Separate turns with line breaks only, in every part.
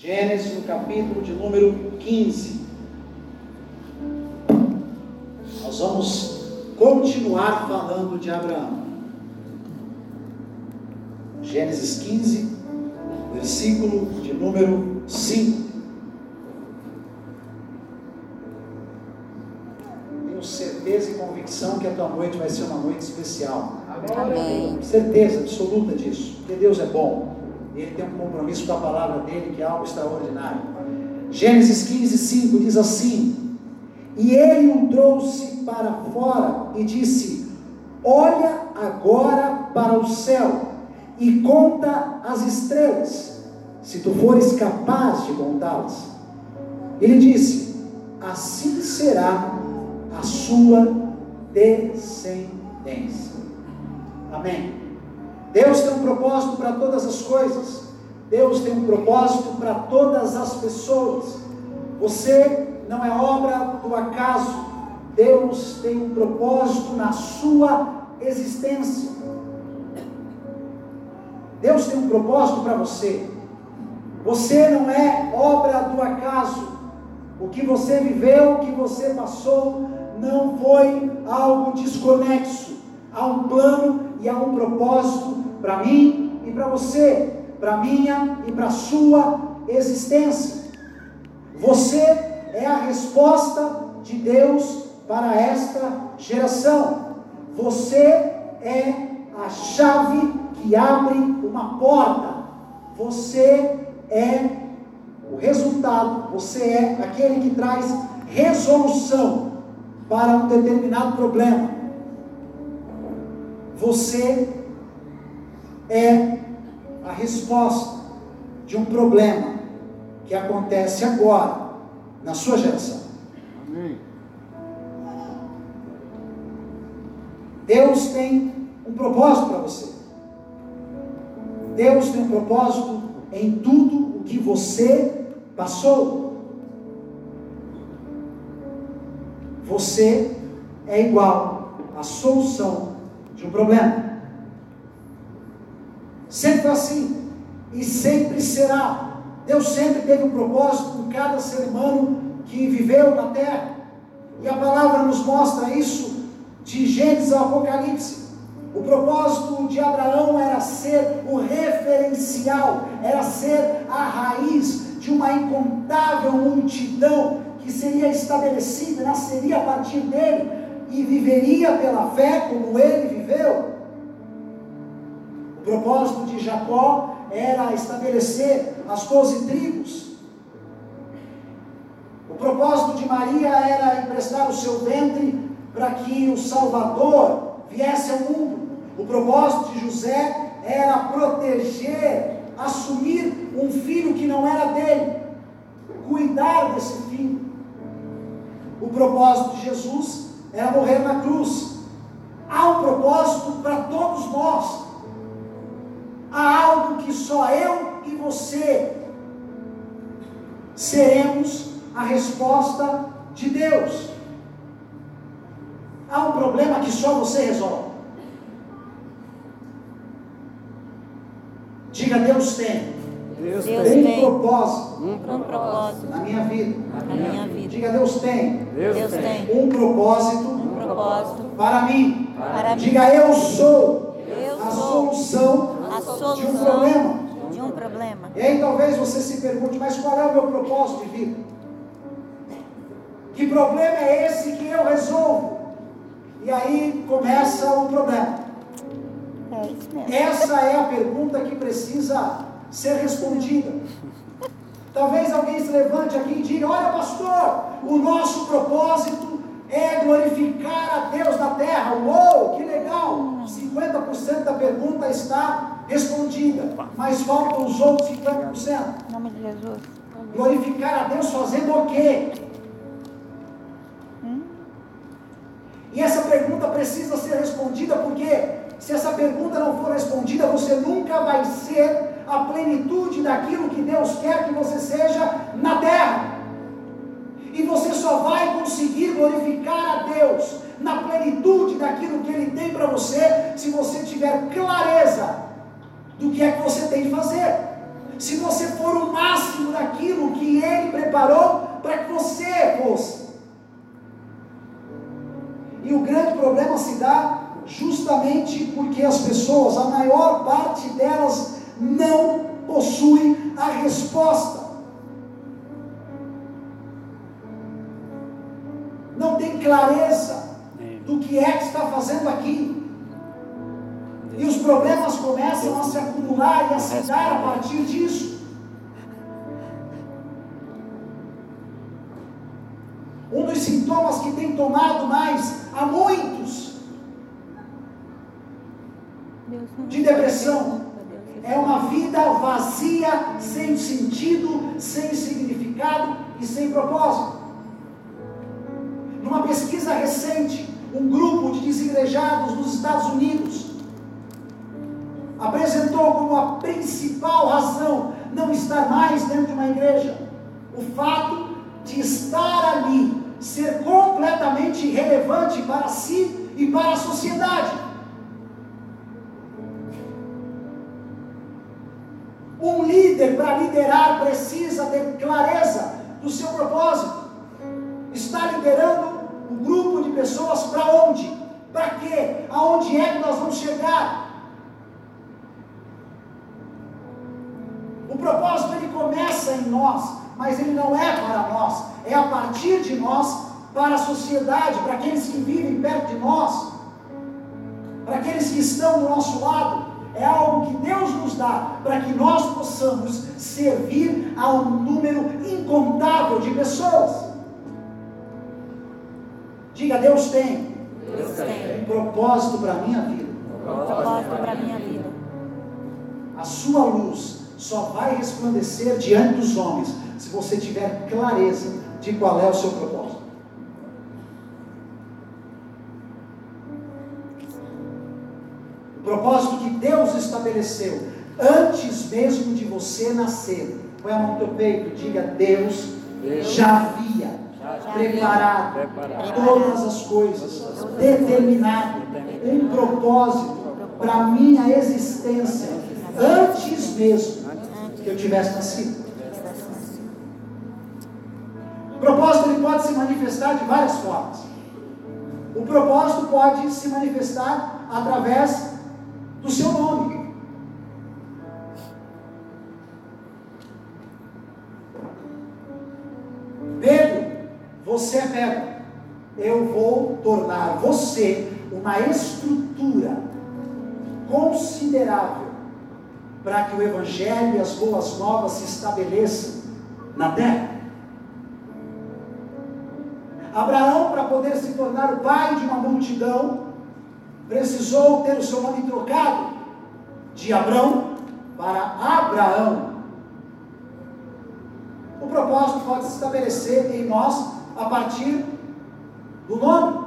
Gênesis, no capítulo de número 15. Nós vamos continuar falando de Abraão. Gênesis 15, versículo de número 5. Tenho certeza e convicção que a tua noite vai ser uma noite especial.
Amém.
Certeza absoluta disso, porque Deus é bom. Ele tem um compromisso com a palavra dele que é algo extraordinário. Gênesis 15, 5 diz assim: E ele o trouxe para fora e disse: Olha agora para o céu e conta as estrelas, se tu fores capaz de contá-las. Ele disse: Assim será a sua descendência. Amém. Deus tem um propósito para todas as coisas. Deus tem um propósito para todas as pessoas. Você não é obra do acaso. Deus tem um propósito na sua existência. Deus tem um propósito para você. Você não é obra do acaso. O que você viveu, o que você passou, não foi algo desconexo. Há um plano e há um propósito para mim e para você, para minha e para sua existência. Você é a resposta de Deus para esta geração. Você é a chave que abre uma porta. Você é o resultado, você é aquele que traz resolução para um determinado problema. Você é a resposta de um problema que acontece agora na sua geração.
Amém.
Deus tem um propósito para você. Deus tem um propósito em tudo o que você passou. Você é igual à solução de um problema. Sempre assim. E sempre será. Deus sempre teve um propósito com cada ser humano que viveu na terra. E a palavra nos mostra isso de Gênesis ao Apocalipse. O propósito de Abraão era ser o referencial, era ser a raiz de uma incontável multidão que seria estabelecida, nasceria a partir dele e viveria pela fé como ele viveu. O propósito de Jacó era estabelecer as doze tribos. O propósito de Maria era emprestar o seu ventre para que o Salvador viesse ao mundo. O propósito de José era proteger, assumir um filho que não era dele, cuidar desse filho. O propósito de Jesus era morrer na cruz. Há um propósito para todos nós. Há algo que só eu e você seremos a resposta de Deus. Há um problema que só você resolve. Diga, Deus tem
Deus,
Deus
tem.
um
tem.
propósito
Um
propósito
na minha vida.
na minha vida.
Diga, Deus tem
Deus,
Deus
tem.
tem
um propósito
um propósito
para mim.
para mim.
Diga, eu sou
Eu
a
sou
solução
a
de um
solução
problema.
de um problema.
E aí talvez você se pergunte, mas qual é o meu propósito de vida? Que problema é esse que eu resolvo? E aí começa o problema.
É isso mesmo.
Essa é a pergunta que precisa ser respondida. Talvez alguém se levante aqui e diga: Olha, pastor, o nosso propósito é glorificar a Deus na terra. Uou, que legal! 50% da pergunta está respondida, mas faltam os outros 50%.
Em nome de Jesus.
Glorificar a Deus fazendo o quê? E essa pergunta precisa ser respondida porque se essa pergunta não for respondida, você nunca vai ser a plenitude daquilo que Deus quer que você seja na terra. E você só vai conseguir glorificar a Deus na plenitude daquilo que Ele tem para você se você tiver clareza do que é que você tem de fazer. Se você for o máximo daquilo que Ele preparou para que você fosse. E o grande problema se dá justamente porque as pessoas, a maior parte delas, não possui a resposta. Não tem clareza é. do que é que está fazendo aqui. E os problemas começam a se acumular e a se dar a partir disso. Um dos sintomas que tem tomado mais a muitos de depressão é uma vida vazia, sem sentido, sem significado e sem propósito. Numa pesquisa recente, um grupo de desigrejados nos Estados Unidos apresentou como a principal razão não estar mais dentro de uma igreja o fato de estar ali, ser completamente irrelevante para si e para a sociedade. Um líder para liderar precisa ter clareza do seu propósito. Está liderando um grupo de pessoas para onde? Para quê? Aonde é que nós vamos chegar? O propósito ele começa em nós, mas ele não é para nós, é a partir de nós para a sociedade, para aqueles que vivem perto de nós, para aqueles que estão do nosso lado. É algo que Deus nos dá para que nós possamos servir a um número incontável de pessoas. Diga, Deus tem,
Deus tem
um propósito para a minha vida.
um propósito para a minha vida.
A sua luz só vai resplandecer diante dos homens se você tiver clareza de qual é o seu propósito. O propósito que Deus estabeleceu antes mesmo de você nascer. Põe a mão no teu peito, diga: Deus já havia preparado todas as coisas, determinado um propósito para a minha existência antes mesmo que eu tivesse nascido. O propósito ele pode se manifestar de várias formas. O propósito pode se manifestar através do seu nome. Pedro, você é Pedro. Eu vou tornar você uma estrutura considerável para que o Evangelho e as boas novas se estabeleçam na terra. Abraão, para poder se tornar o pai de uma multidão, precisou ter o seu nome trocado de Abrão para Abraão. O propósito pode se estabelecer em nós a partir do nome.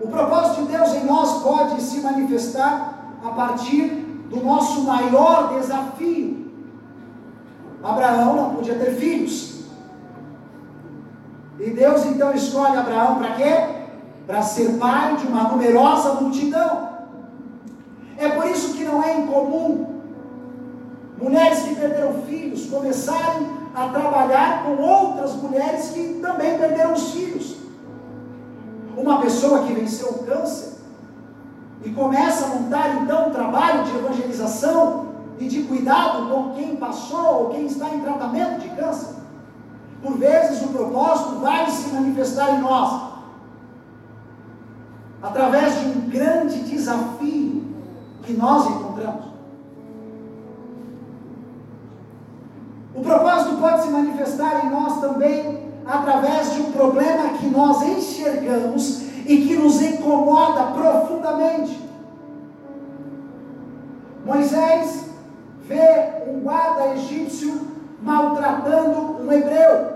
O propósito de Deus em nós pode se manifestar a partir do nosso maior desafio. Abraão não podia ter filhos. E Deus então escolhe Abraão para quê? Para ser pai de uma numerosa multidão. É por isso que não é incomum mulheres que perderam filhos começarem a trabalhar com outras mulheres que também perderam os filhos. Uma pessoa que venceu o câncer e começa a montar então um trabalho de evangelização e de cuidado com quem passou ou quem está em tratamento de câncer. Por vezes o propósito vai se manifestar em nós através de um grande desafio que nós encontramos. O propósito pode se manifestar em nós também através de um problema que nós enxergamos e que nos incomoda profundamente. Moisés vê um guarda egípcio maltratando um hebreu,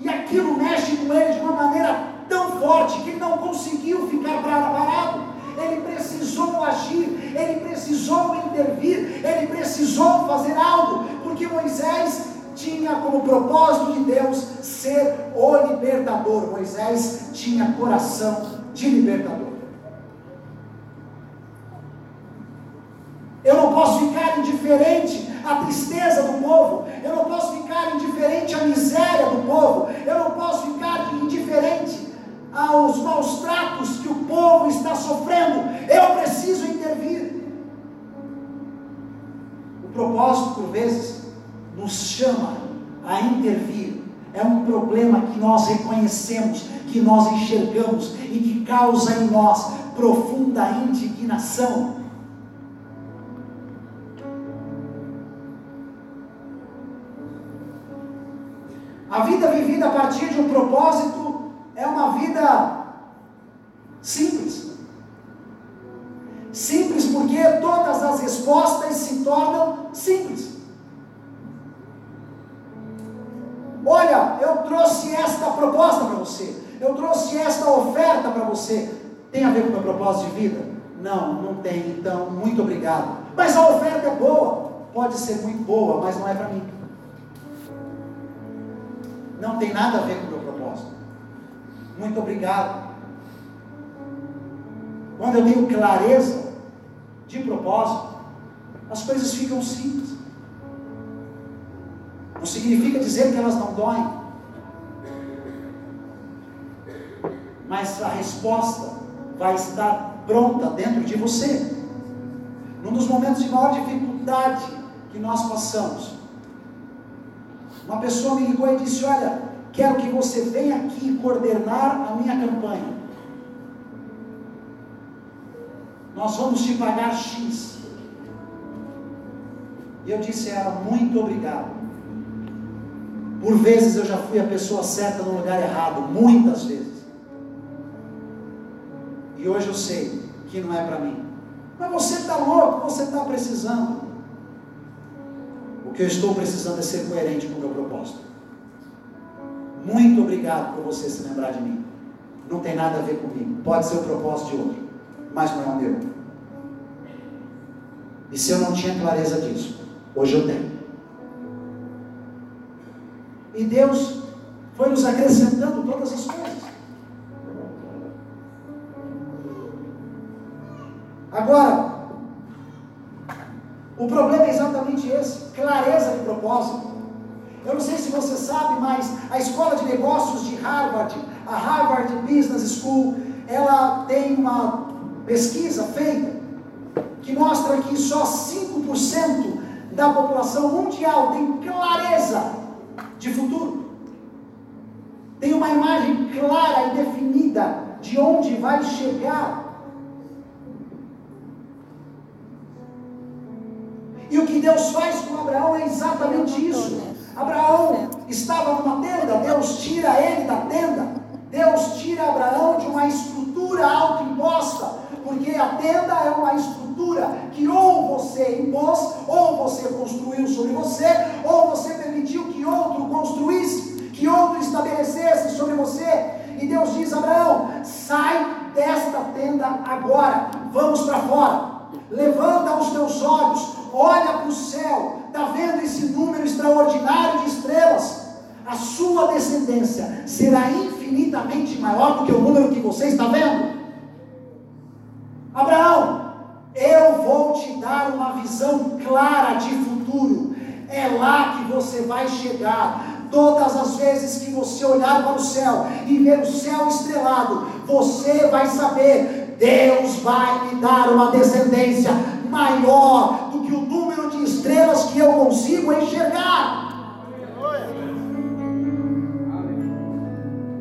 e aquilo mexe com ele de uma maneira tão forte que ele não conseguiu ficar parado. Ele precisou agir, ele precisou intervir, ele precisou fazer algo, porque Moisés tinha como propósito de Deus ser o libertador. Moisés tinha coração de libertador. Eu não posso ficar indiferente à tristeza do povo, eu não posso ficar indiferente à miséria do povo, eu não posso ficar indiferente aos maus tratos que o povo está sofrendo. Eu preciso intervir. O propósito, por vezes, nos chama a intervir é um problema que nós reconhecemos, que nós enxergamos e que causa em nós profunda indignação. A vida vivida a partir de um propósito é uma vida simples. Simples porque todas as respostas se tornam simples. Eu trouxe esta proposta para você, eu trouxe esta oferta para você. Tem a ver com o meu propósito de vida? Não, não tem, então, muito obrigado. Mas a oferta é boa, pode ser muito boa, mas não é para mim não tem nada a ver com o meu propósito. Muito obrigado. Quando eu tenho clareza de propósito, as coisas ficam simples. Não significa dizer que elas não doem. Mas a resposta vai estar pronta dentro de você. Num dos momentos de maior dificuldade que nós passamos, uma pessoa me ligou e disse: Olha, quero que você venha aqui coordenar a minha campanha. Nós vamos te pagar X. E eu disse a ela: Muito obrigado. Por vezes eu já fui a pessoa certa no lugar errado, muitas vezes. E hoje eu sei que não é para mim. Mas você está louco, você está precisando. O que eu estou precisando é ser coerente com o meu propósito. Muito obrigado por você se lembrar de mim. Não tem nada a ver comigo. Pode ser o propósito de outro, mas não é o meu. E se eu não tinha clareza disso, hoje eu tenho. E Deus foi nos acrescentando todas as coisas. Agora, o problema é exatamente esse: clareza de propósito. Eu não sei se você sabe, mas a escola de negócios de Harvard, a Harvard Business School, ela tem uma pesquisa feita que mostra que só 5% da população mundial tem clareza de futuro. Tem uma imagem clara e definida de onde vai chegar E o que Deus faz com Abraão é exatamente isso. Abraão estava numa tenda, Deus tira ele da tenda. Deus tira Abraão de uma estrutura autoimposta, porque a tenda é uma estrutura que ou você impôs, ou você construiu sobre você, ou você permitiu que outro construísse, que outro estabelecesse sobre você. E Deus diz: Abraão, sai desta tenda agora, vamos para fora. Levanta os teus olhos, olha para o céu, está vendo esse número extraordinário de estrelas? A sua descendência será infinitamente maior do que o número que você está vendo. Abraão, eu vou te dar uma visão clara de futuro. É lá que você vai chegar. Todas as vezes que você olhar para o céu e ver o céu estrelado, você vai saber: Deus vai me dar uma descendência maior do que o número de estrelas que eu consigo enxergar.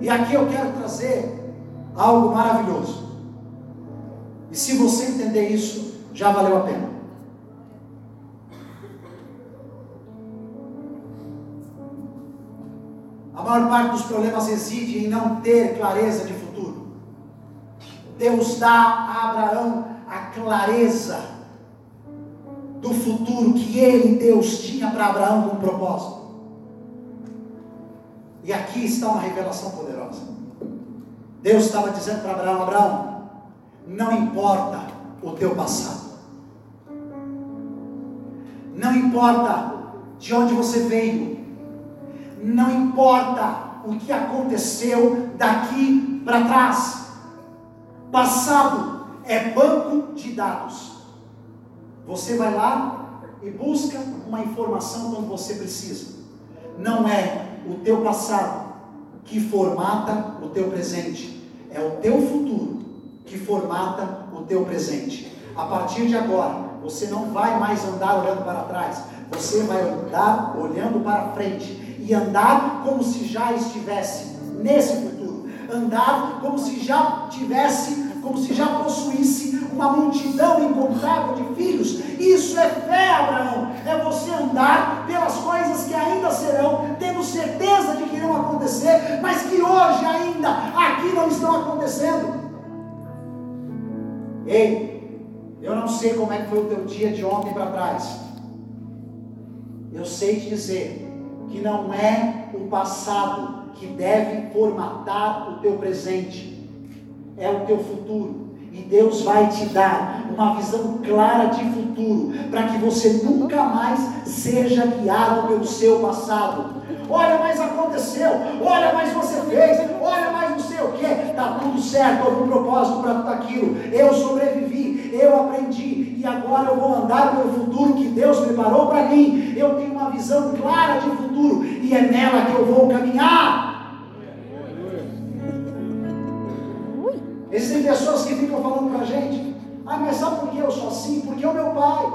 E aqui eu quero trazer algo maravilhoso. E se você entender isso, já valeu a pena. A maior parte dos problemas reside em não ter clareza de. Deus dá a Abraão a clareza do futuro que ele, Deus, tinha para Abraão com um propósito. E aqui está uma revelação poderosa. Deus estava dizendo para Abraão: Abraão, não importa o teu passado, não importa de onde você veio, não importa o que aconteceu daqui para trás. Passado é banco de dados. Você vai lá e busca uma informação quando você precisa. Não é o teu passado que formata o teu presente, é o teu futuro que formata o teu presente. A partir de agora, você não vai mais andar olhando para trás, Você vai andar olhando para frente e andar como se já estivesse nesse futuro. Andar como se já tivesse, como se já possuísse uma multidão incontável de filhos. Isso é fé, Abraão. É você andar pelas coisas que ainda serão, tendo certeza de que irão acontecer, mas que hoje ainda aqui não estão acontecendo. Ei, eu não sei como é que foi o teu dia de ontem para trás. Eu sei te dizer que não é o passado que deve formatar o teu presente, é o teu futuro. E Deus vai te dar uma visão clara de futuro, para que você nunca mais seja guiado pelo seu passado. Olha, mas aconteceu, olha, mas você fez, olha, mas não sei o que, está tudo certo, houve um propósito para tudo aquilo. Eu sobrevivi, eu aprendi, e agora eu vou andar pelo futuro que Deus preparou para mim. Eu tenho uma visão clara de futuro, e é nela que eu vou caminhar. Existem pessoas que ficam falando para a gente: ah, mas sabe por que eu sou assim? Porque é o meu pai.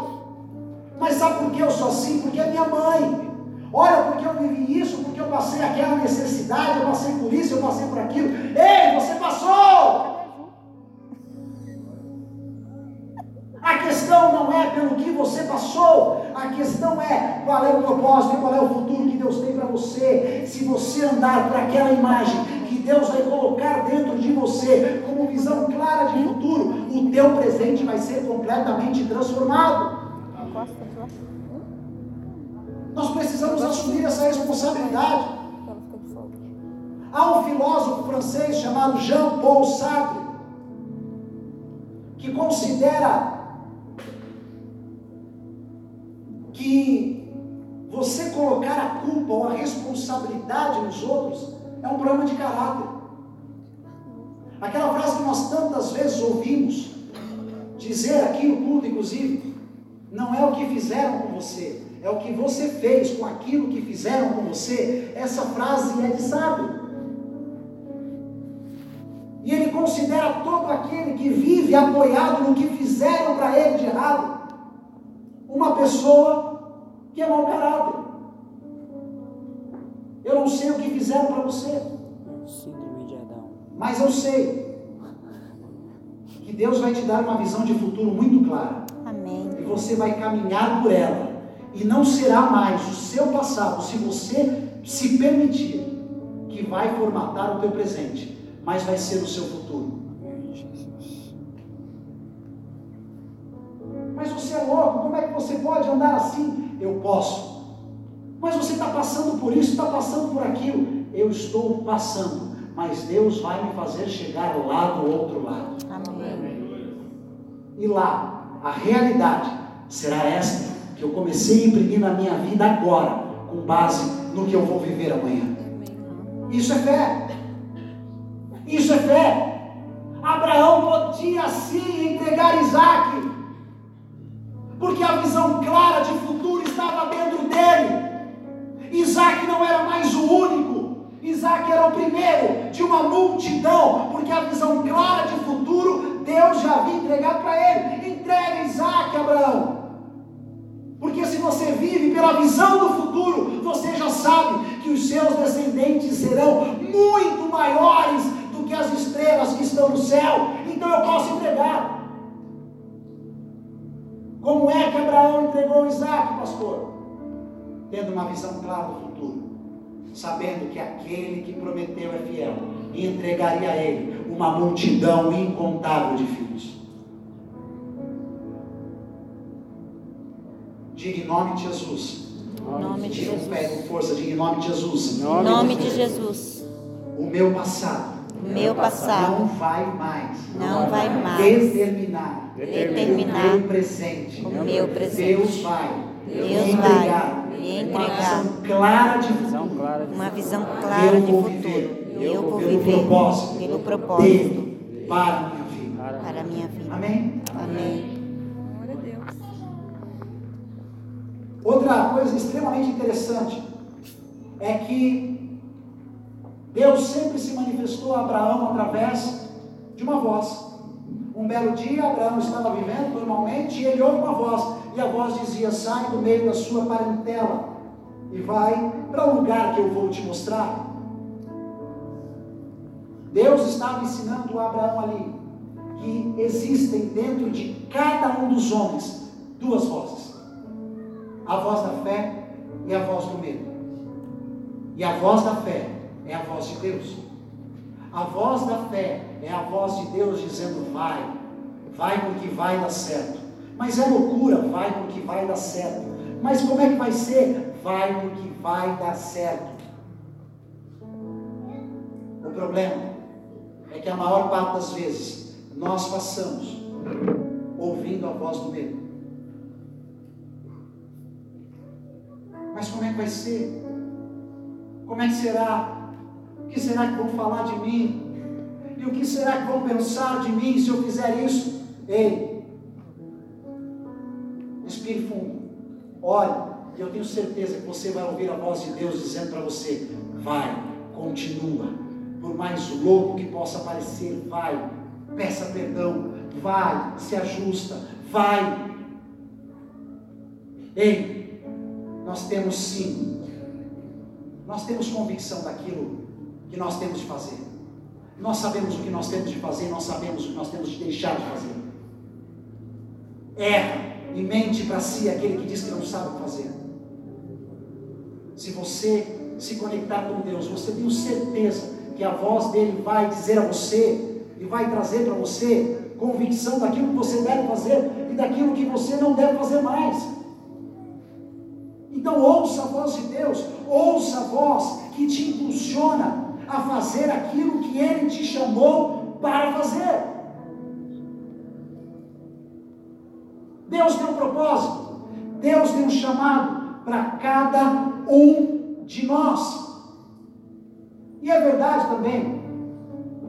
Mas sabe por que eu sou assim? Porque é minha mãe. Olha, porque eu vivi isso, porque eu passei aquela necessidade, eu passei por isso, eu passei por aquilo. Ei, você passou! A questão não é pelo que você passou, a questão é qual é o propósito e qual é o futuro que Deus tem para você. Se você andar para aquela imagem Deus vai colocar dentro de você como visão clara de futuro, o teu presente vai ser completamente transformado. Nós precisamos assumir essa responsabilidade. Há um filósofo francês chamado Jean-Paul Sartre que considera que você colocar a culpa ou a responsabilidade nos outros é um problema de caráter. Aquela frase que nós tantas vezes ouvimos dizer aqui no culto, inclusive, não é o que fizeram com você, é o que você fez com aquilo que fizeram com você. Essa frase é de sábio. E ele considera todo aquele que vive apoiado no que fizeram para ele de errado uma pessoa que é mau caráter. Eu não sei o que fizeram para você. Mas eu sei que Deus vai te dar uma visão de futuro muito clara.
Amém.
E você vai caminhar por ela. E não será mais o seu passado, se você se permitir, que vai formatar o teu presente, mas vai ser o seu futuro. Mas você é louco, como é que você pode andar assim? Eu posso. Mas você está passando por isso, está passando por aquilo. Eu estou passando, mas Deus vai me fazer chegar lá do outro lado.
Amém.
E lá, a realidade será esta que eu comecei a imprimir na minha vida agora, com base no que eu vou viver amanhã. Isso é fé. Isso é fé. Abraão podia sim entregar Isaac, porque a visão clara de futuro estava dentro dele. Isaac não era mais o único, Isaac era o primeiro de uma multidão, porque a visão clara de futuro Deus já havia entregado para ele. Entrega Isaac, Abraão. Porque se você vive pela visão do futuro, você já sabe que os seus descendentes serão muito maiores do que as estrelas que estão no céu. Então eu posso entregar. Como é que Abraão entregou Isaac, pastor? Tendo uma visão clara do futuro, sabendo que aquele que prometeu é fiel e entregaria a ele uma multidão incontável de filhos. Diga em nome de Jesus.
Em nome de Jesus.
com força, diga em nome de Jesus.
Em nome de Jesus.
O meu passado
O meu passado
não vai mais
não vai mais
determinar
determinar
o meu presente.
o meu presente.
Deus vai
Deus vai entregar
visão clara de
Visão
futuro.
clara de
uma visão clara
Eu
de
vou
futuro.
viver
Eu vou
pelo
viver
propósito
pelo propósito
para a minha vida.
para
para a minha vida.
Amém?
Amém.
Outra coisa extremamente interessante é que Deus sempre se manifestou a Abraão através de uma voz. Um belo dia, Abraão estava vivendo normalmente e ele ouve uma voz: voz dizia: Sai do meio da sua parentela e vai para o lugar que eu vou te mostrar. Deus estava ensinando a Abraão ali que existem dentro de cada um dos homens duas vozes: a voz da fé e a voz do medo. E a voz da fé é a voz de Deus. A voz da fé é a voz de Deus dizendo: vai, vai porque vai dar certo. Mas é loucura, vai porque vai dar certo. Mas como é que vai ser? Vai porque vai dar certo. O problema é que a maior parte das vezes nós passamos ouvindo a voz do medo. Mas como é que vai ser? Como é que será? O que será que vão falar de mim? E o que será que vão pensar de mim se eu fizer isso? Ei, respire fundo, olhe, e eu tenho certeza que você vai ouvir a voz de Deus dizendo para você: vai, continua, por mais louco que possa parecer, vai, peça perdão, vai, se ajusta, vai. Ei, nós temos sim, nós temos convicção daquilo que nós temos de fazer. Nós sabemos o que nós temos de fazer, nós sabemos o que nós temos de deixar de fazer. Erra e mente para si aquele que diz que não sabe fazer. Se você se conectar com Deus, você tem certeza que a voz dele vai dizer a você e vai trazer para você convicção daquilo que você deve fazer e daquilo que você não deve fazer mais. Então ouça a voz de Deus, ouça a voz que te impulsiona a fazer aquilo que Ele te chamou para fazer. Deus um propósito, Deus tem um chamado para cada um de nós. E é verdade também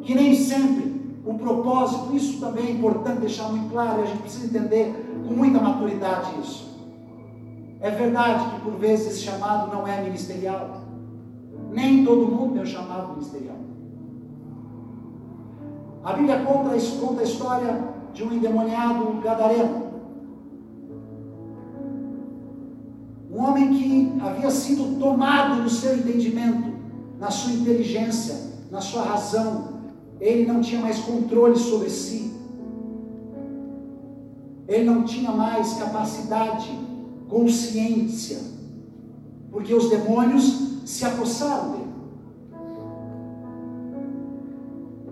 que nem sempre o propósito, isso também é importante deixar muito claro, e a gente precisa entender com muita maturidade isso. É verdade que por vezes esse chamado não é ministerial. Nem todo mundo tem o chamado ministerial. A Bíblia conta, conta a história de um endemoniado gadareno. Um homem que havia sido tomado no seu entendimento, na sua inteligência, na sua razão. Ele não tinha mais controle sobre si. Ele não tinha mais capacidade, consciência, porque os demônios se apossaram dele.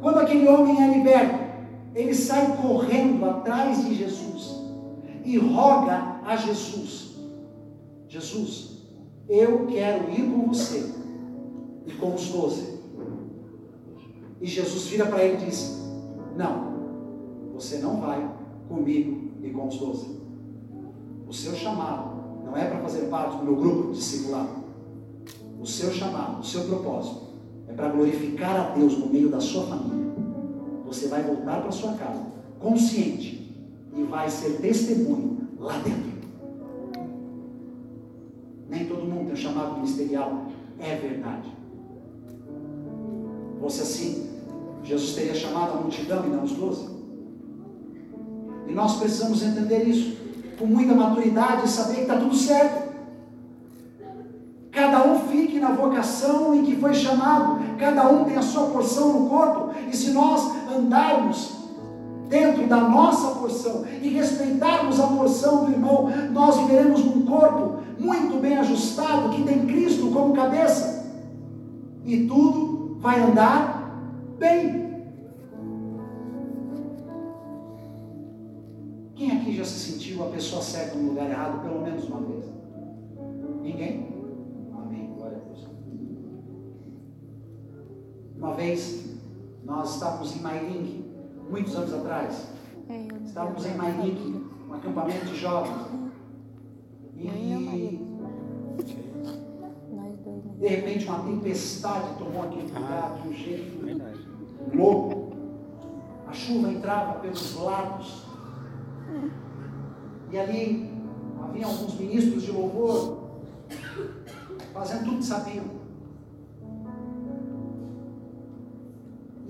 Quando aquele homem é liberto, ele sai correndo atrás de Jesus e roga a Jesus: Jesus, eu quero ir com você e com os doze. E Jesus vira para ele e diz: Não, você não vai comigo e com os doze. O seu chamado não é para fazer parte do meu grupo discipulado o seu chamado, o seu propósito é para glorificar a Deus no meio da sua família. Você vai voltar para sua casa consciente e vai ser testemunho lá dentro. Tem um chamado ministerial, é verdade. Fosse assim, Jesus teria chamado a multidão e não os doze. E nós precisamos entender isso com muita maturidade e saber que está tudo certo. Cada um fique na vocação em que foi chamado, cada um tem a sua porção no corpo, e se nós andarmos dentro da nossa porção e respeitarmos a porção do irmão, nós viveremos num corpo muito bem ajustado, que tem Cristo como cabeça, e tudo vai andar bem. Quem aqui já se sentiu a pessoa certa no lugar errado pelo menos uma vez? Ninguém? Uma vez, nós estávamos em Mairinque, muitos anos atrás. É, estávamos em Mairinque, um acampamento de jovens. E, de repente, uma tempestade tomou aquele lugar de um jeito louco. A chuva entrava pelos lados. E ali havia alguns ministros de louvor fazendo tudo que sabiam.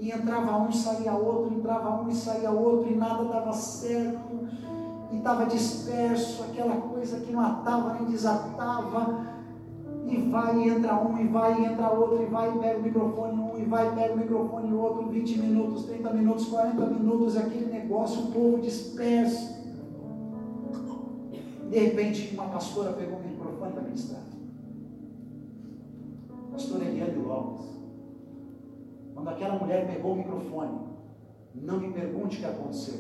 E entrava um, saía outro, entrava um e saía outro, e nada dava certo. E estava disperso, aquela coisa que não atava nem desatava. E vai e entra um, e vai e entra outro, e vai e pega o microfone um, e vai e pega o microfone outro, 20 minutos, 30 minutos, 40 minutos, aquele negócio, o povo disperso. De repente, uma pastora pegou o microfone para ministrar. Pastora Eliane Lopes. Quando aquela mulher pegou o microfone, não me pergunte o que aconteceu.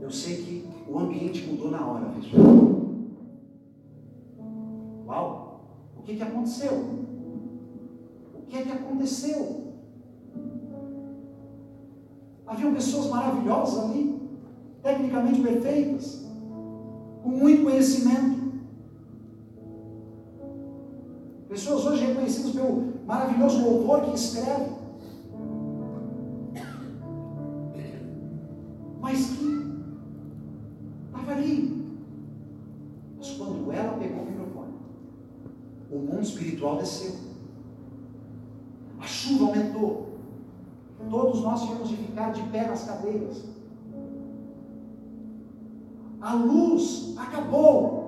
Eu sei que o ambiente mudou na hora, pessoal. Uau! O que, que aconteceu? O que é que aconteceu? Haviam pessoas maravilhosas ali, tecnicamente perfeitas, com muito conhecimento. Pessoas hoje reconhecidas pelo maravilhoso louvor que escreve. Espiritual desceu. A chuva aumentou. Todos nós tivemos de ficar de pé nas cadeiras. A luz acabou.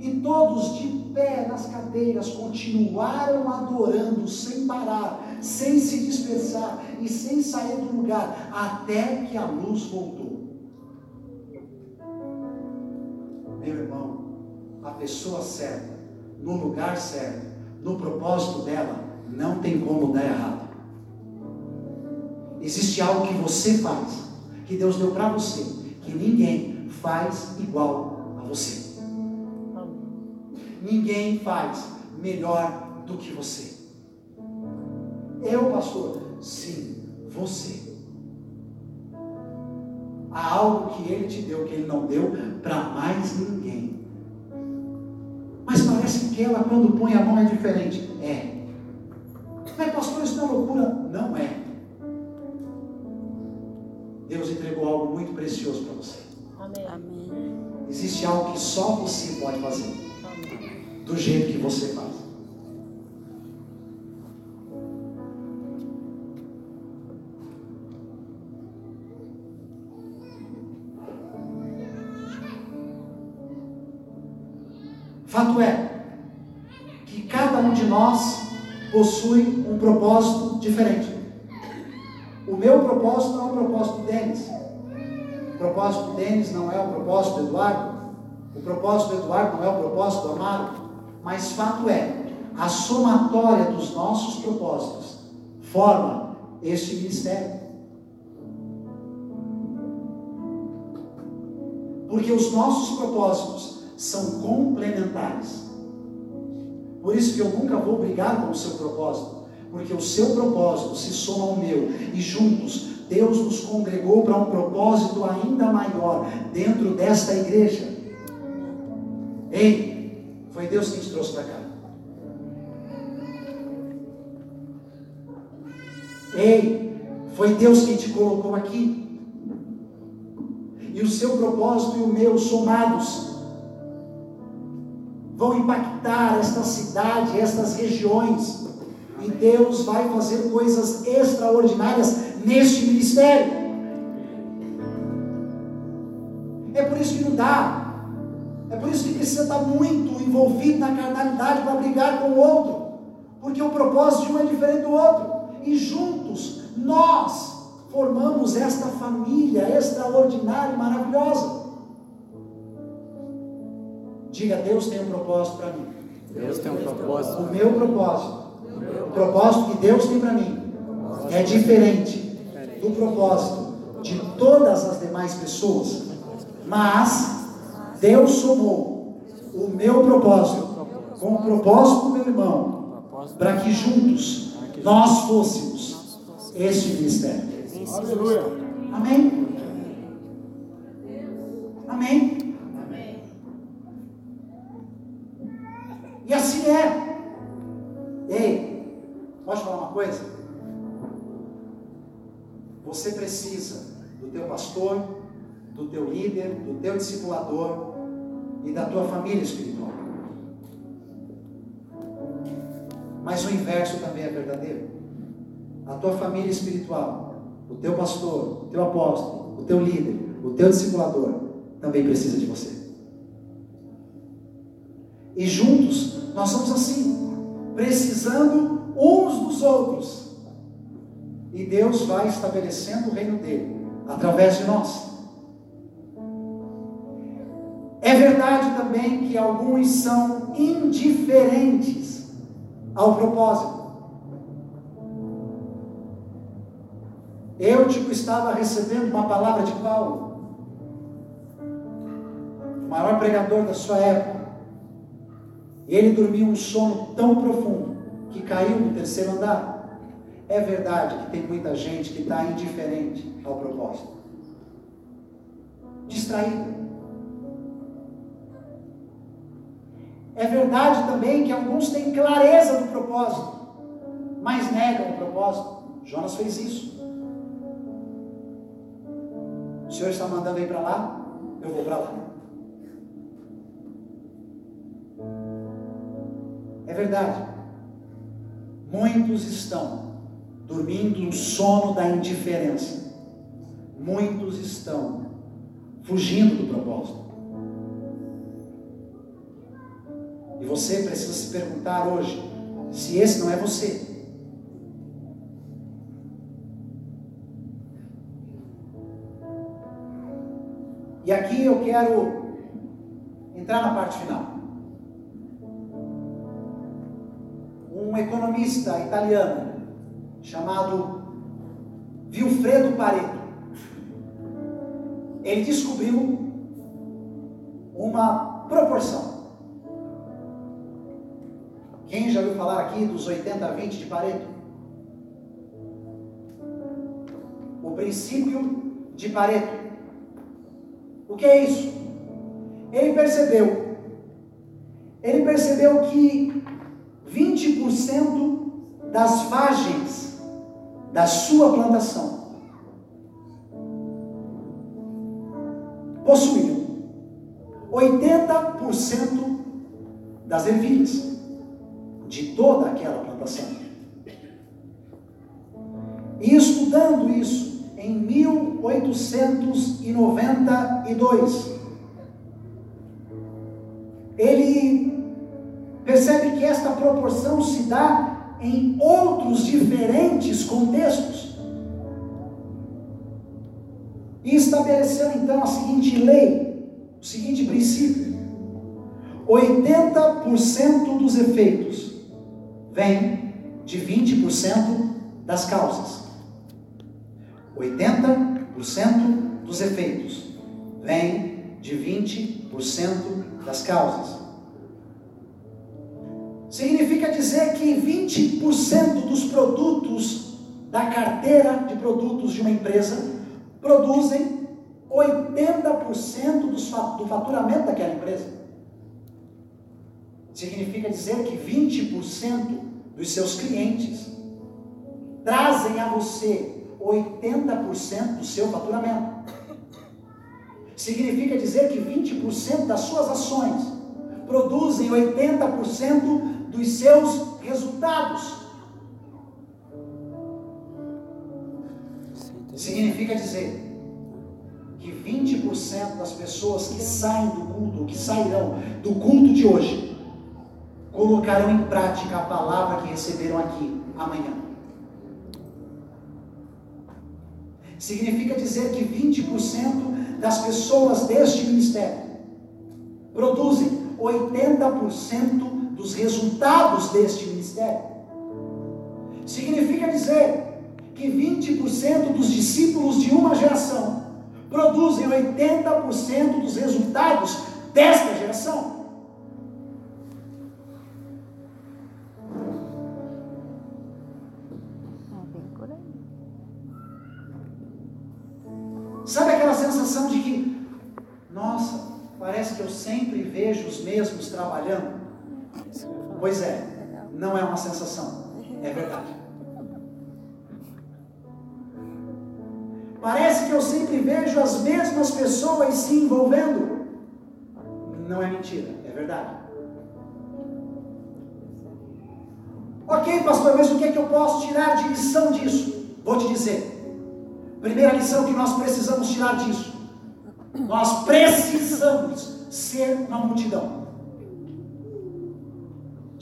E todos de pé nas cadeiras continuaram adorando sem parar, sem se dispersar e sem sair do lugar, até que a luz voltou. Meu irmão, a pessoa certa, no lugar certo, no propósito dela, não tem como dar errado. Existe algo que você faz, que Deus deu para você, que ninguém faz igual a você. Ninguém faz melhor do que você. Eu, pastor? Sim, você. Há algo que ele te deu que ele não deu para mais ninguém. Que ela, quando põe a mão, é diferente. É. Mas, pastor, isso não é loucura? Não é. Deus entregou algo muito precioso para você.
Amém. Amém.
Existe algo que só você pode fazer do jeito que você faz. Possui um propósito diferente. O meu propósito não é o propósito Denis. O propósito Denis não é o propósito do Eduardo. O propósito do Eduardo não é o propósito do Amaro. Mas fato é, a somatória dos nossos propósitos forma este ministério. Porque os nossos propósitos são complementares. Por isso que eu nunca vou brigar com o seu propósito, porque o seu propósito se soma ao meu e juntos Deus nos congregou para um propósito ainda maior dentro desta igreja. Ei, foi Deus que te trouxe para cá. Ei, foi Deus quem te colocou aqui. E o seu propósito e o meu somados vão impactar esta cidade, estas regiões. E Deus vai fazer coisas extraordinárias neste ministério. É por isso que não dá é por isso que precisa estar muito envolvido na carnalidade para brigar com o outro, porque o propósito de um é diferente do outro, e juntos nós formamos esta família extraordinária e maravilhosa. Diga, Deus tem um propósito para mim.
Deus tem um propósito.
O meu propósito, o propósito que Deus tem para mim, é diferente do propósito de todas as demais pessoas, mas Deus somou o meu propósito com o propósito do meu irmão, para que juntos nós fôssemos este ministério.
Aleluia.
Amém? Amém? E assim é. Ei, pode falar uma coisa? Você precisa do teu pastor, do teu líder, do teu discipulador e da tua família espiritual. Mas o inverso também é verdadeiro. A tua família espiritual, o teu pastor, o teu apóstolo, o teu líder, o teu discipulador, também precisa de você. E juntos nós somos assim, precisando uns dos outros. E Deus vai estabelecendo o reino dele através de nós. É verdade também que alguns são indiferentes ao propósito. Eu, tipo, estava recebendo uma palavra de Paulo, o maior pregador da sua época. E ele dormiu um sono tão profundo que caiu no terceiro andar. É verdade que tem muita gente que está indiferente ao propósito, distraída. É verdade também que alguns têm clareza do propósito, mas negam o propósito. Jonas fez isso. O Senhor está mandando ir para lá, eu vou para lá. Verdade. Muitos estão dormindo no sono da indiferença. Muitos estão fugindo do propósito. E você precisa se perguntar hoje se esse não é você. E aqui eu quero entrar na parte final. Um economista italiano chamado Vilfredo Pareto. Ele descobriu uma proporção. Quem já ouviu falar aqui dos 80-20 de Pareto? O princípio de Pareto. O que é isso? Ele percebeu. Ele percebeu que 20% das vagens da sua plantação possuíam 80% das ervilhas de toda aquela plantação. E estudando isso em 1892, esta proporção se dá em outros diferentes contextos. E estabeleceu então a seguinte lei, o seguinte princípio: 80% dos efeitos vem de 20% das causas. 80% dos efeitos vem de 20% das causas. Significa dizer que 20% dos produtos da carteira de produtos de uma empresa produzem 80% do faturamento daquela empresa. Significa dizer que 20% dos seus clientes trazem a você 80% do seu faturamento. Significa dizer que 20% das suas ações produzem 80% dos seus resultados. Significa dizer que 20% das pessoas que saem do culto, que sairão do culto de hoje, colocarão em prática a palavra que receberam aqui amanhã. Significa dizer que 20% das pessoas deste ministério produzem 80% dos resultados deste ministério. Significa dizer que 20% dos discípulos de uma geração produzem 80% dos resultados desta geração. Sabe aquela sensação de que, nossa, parece que eu sempre vejo os mesmos trabalhando? Pois é, não é uma sensação, é verdade. Parece que eu sempre vejo as mesmas pessoas se envolvendo. Não é mentira, é verdade. Ok, pastor, mas o que é que eu posso tirar de lição disso? Vou te dizer. Primeira lição que nós precisamos tirar disso Nós precisamos ser uma multidão.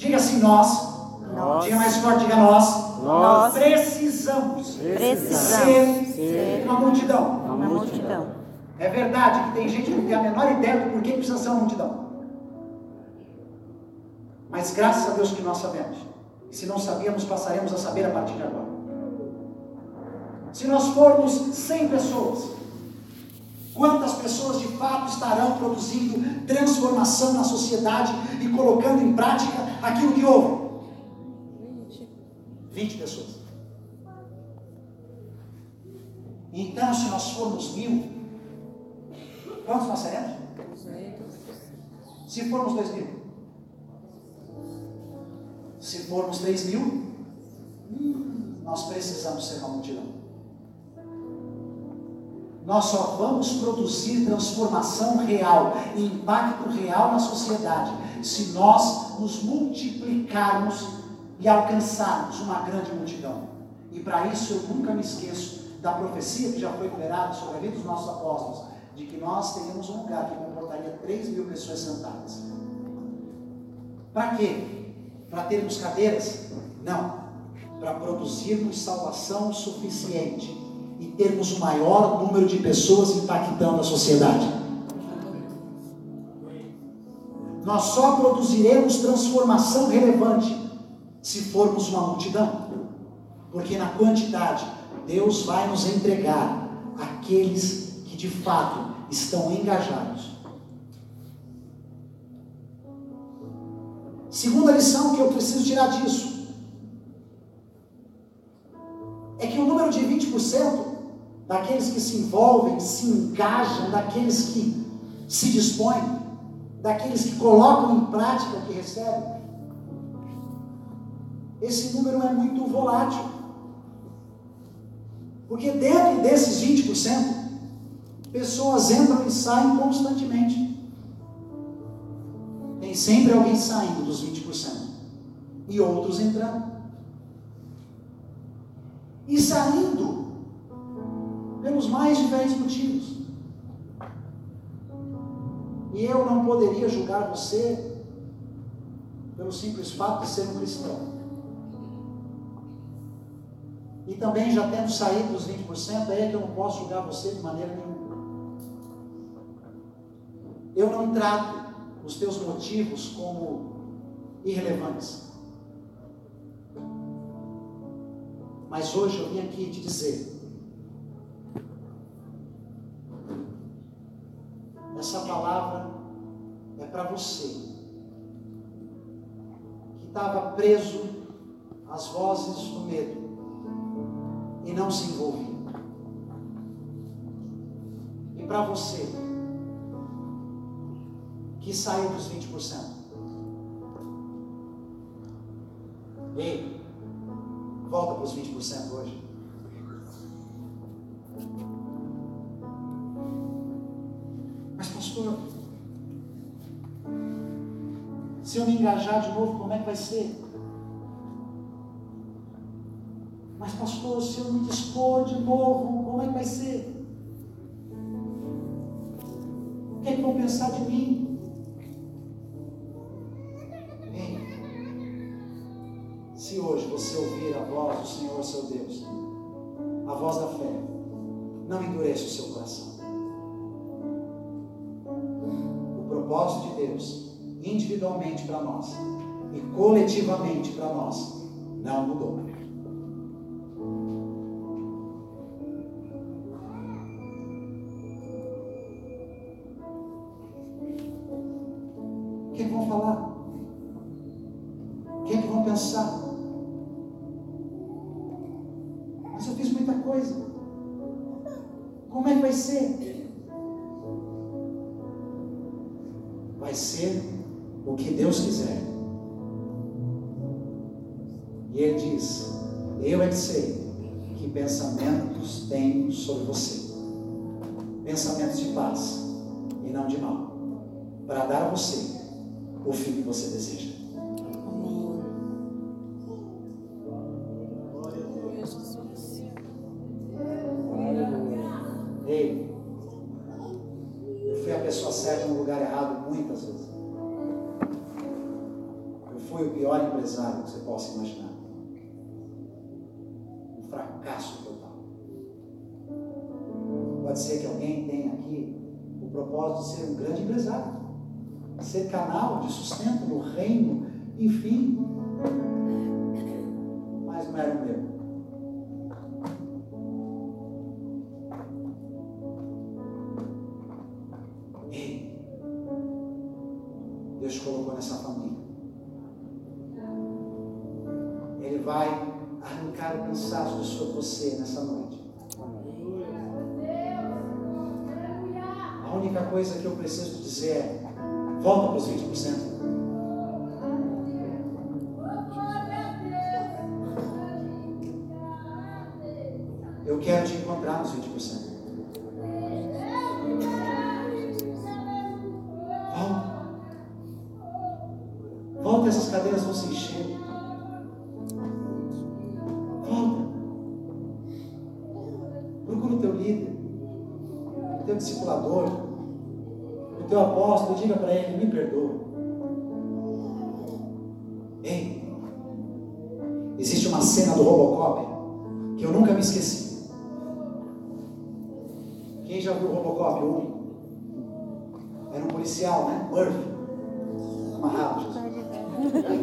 Diga assim, nós.
Nós.
Diga mais forte, diga nós.
Nós.
Precisamos
Precisamos
ser
ser
uma multidão.
uma multidão.
É verdade que tem gente que não tem a menor ideia do porquê precisa ser uma multidão. Mas graças a Deus que nós sabemos. E se não sabíamos, passaremos a saber a partir de agora. Se nós formos 100 pessoas, quantas pessoas de fato estarão produzindo transformação na sociedade colocando em prática aquilo que houve? 20 pessoas. Então, se nós formos mil, quantos nós seremos? Se formos dois mil. Se formos três mil, nós precisamos ser uma multidão. Nós só vamos produzir transformação real e impacto real na sociedade se nós nos multiplicarmos e alcançarmos uma grande multidão. E para isso eu nunca me esqueço da profecia que já foi liberada sobre a vida dos nossos apóstolos, de que nós teríamos um lugar que comportaria 3 mil pessoas sentadas. Para quê? Para termos cadeiras? Não. Para produzirmos salvação suficiente e termos o maior número de pessoas impactando a sociedade. Nós só produziremos transformação relevante se formos uma multidão. Porque na quantidade, Deus vai nos entregar aqueles que de fato estão engajados. Segunda lição que eu preciso tirar disso é que o número de 20% daqueles que se envolvem, se engajam, daqueles que se dispõem, daqueles que colocam em prática o que recebem, esse número é muito volátil. Porque dentro desses 20%, pessoas entram e saem constantemente. Tem sempre alguém saindo dos 20% e outros entrando. E saindo pelos mais diferentes motivos. E eu não poderia julgar você pelo simples fato de ser um cristão. E também já tendo saído dos 20%, é que eu não posso julgar você de maneira nenhuma. Eu não trato os teus motivos como irrelevantes. Mas hoje eu vim aqui te dizer: vai ser? Mas, pastor, se eu me dispor de novo, como é que vai ser? O que é que vão pensar de mim? Ei, se hoje você ouvir a voz do Senhor, seu Deus, a voz da fé, não endureça o seu coração. O propósito de Deus, individualmente para nós e coletivamente para nós, não mudou. Alguém tenha aqui o propósito de ser um grande empresário, ser canal de sustento no reino, enfim. Mas não era o meu.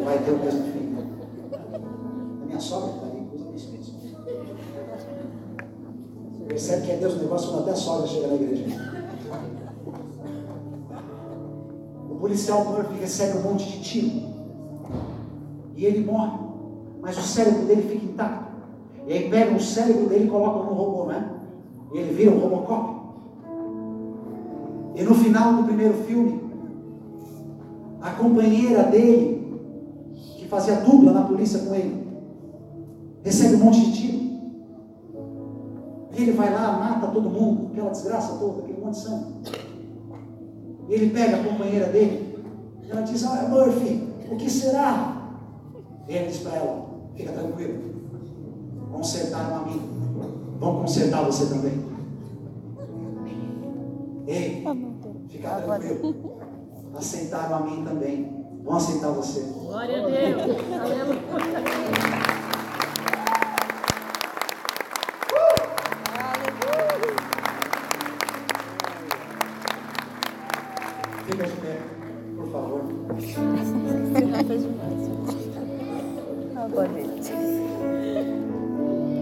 Vai ter o mesmo fim. A minha sogra está ali, usa isso mesmo. Percebe que é Deus o negócio quando até a sogra chega na igreja. O policial Murphy recebe um monte de tiro. E ele morre. Mas o cérebro dele fica intacto. E aí pegam o cérebro dele e colocam no robô, né? E ele vira um Robocop. E no final do primeiro filme, a companheira dele, fazia dupla na polícia com ele, recebe um monte de tiro. E ele vai lá, mata todo mundo, aquela desgraça toda, aquele monte de sangue. E ele pega a companheira dele, e ela diz: Ah, Murphy, o que será? E ele diz para ela: Fica tranquilo, consertaram a mim, vão consertar você também. Ei, fica tranquilo. Aceitaram a mim também. Vão aceitar você.
Glória a Deus.